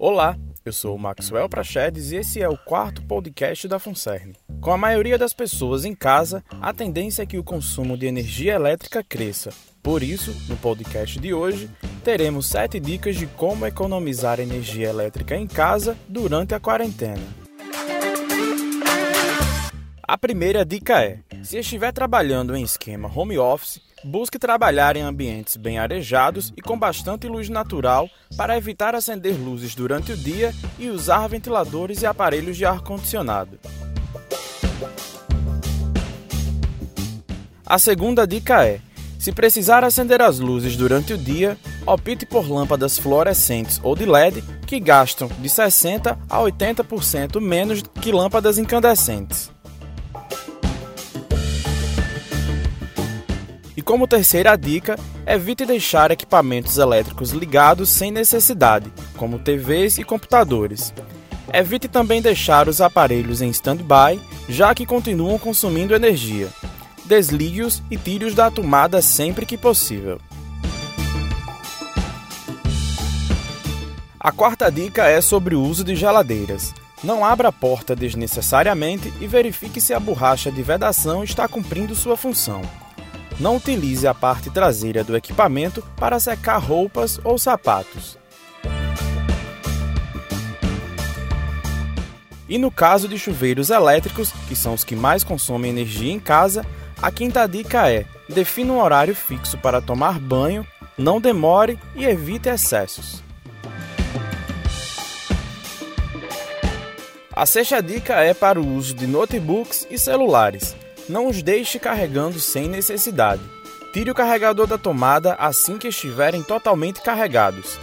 Olá, eu sou o Maxwell Prachedes e esse é o quarto podcast da Funcern. Com a maioria das pessoas em casa, a tendência é que o consumo de energia elétrica cresça. Por isso, no podcast de hoje, teremos 7 dicas de como economizar energia elétrica em casa durante a quarentena. A primeira dica é: se estiver trabalhando em esquema home office, busque trabalhar em ambientes bem arejados e com bastante luz natural para evitar acender luzes durante o dia e usar ventiladores e aparelhos de ar-condicionado. A segunda dica é: se precisar acender as luzes durante o dia, opte por lâmpadas fluorescentes ou de LED que gastam de 60 a 80% menos que lâmpadas incandescentes. E como terceira dica, evite deixar equipamentos elétricos ligados sem necessidade, como TVs e computadores. Evite também deixar os aparelhos em stand-by, já que continuam consumindo energia. Desligue-os e tire-os da tomada sempre que possível. A quarta dica é sobre o uso de geladeiras. Não abra a porta desnecessariamente e verifique se a borracha de vedação está cumprindo sua função. Não utilize a parte traseira do equipamento para secar roupas ou sapatos. E no caso de chuveiros elétricos, que são os que mais consomem energia em casa, a quinta dica é: defina um horário fixo para tomar banho, não demore e evite excessos. A sexta dica é para o uso de notebooks e celulares. Não os deixe carregando sem necessidade. Tire o carregador da tomada assim que estiverem totalmente carregados.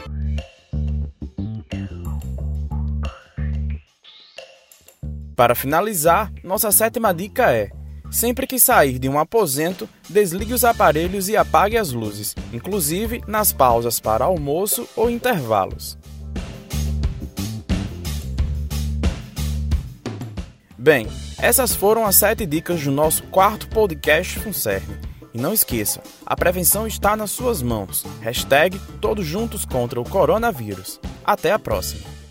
Para finalizar, nossa sétima dica é: sempre que sair de um aposento, desligue os aparelhos e apague as luzes, inclusive nas pausas para almoço ou intervalos. Bem, essas foram as 7 dicas do nosso quarto podcast Funcerne. E não esqueça, a prevenção está nas suas mãos. Hashtag Todos Juntos contra o Coronavírus. Até a próxima!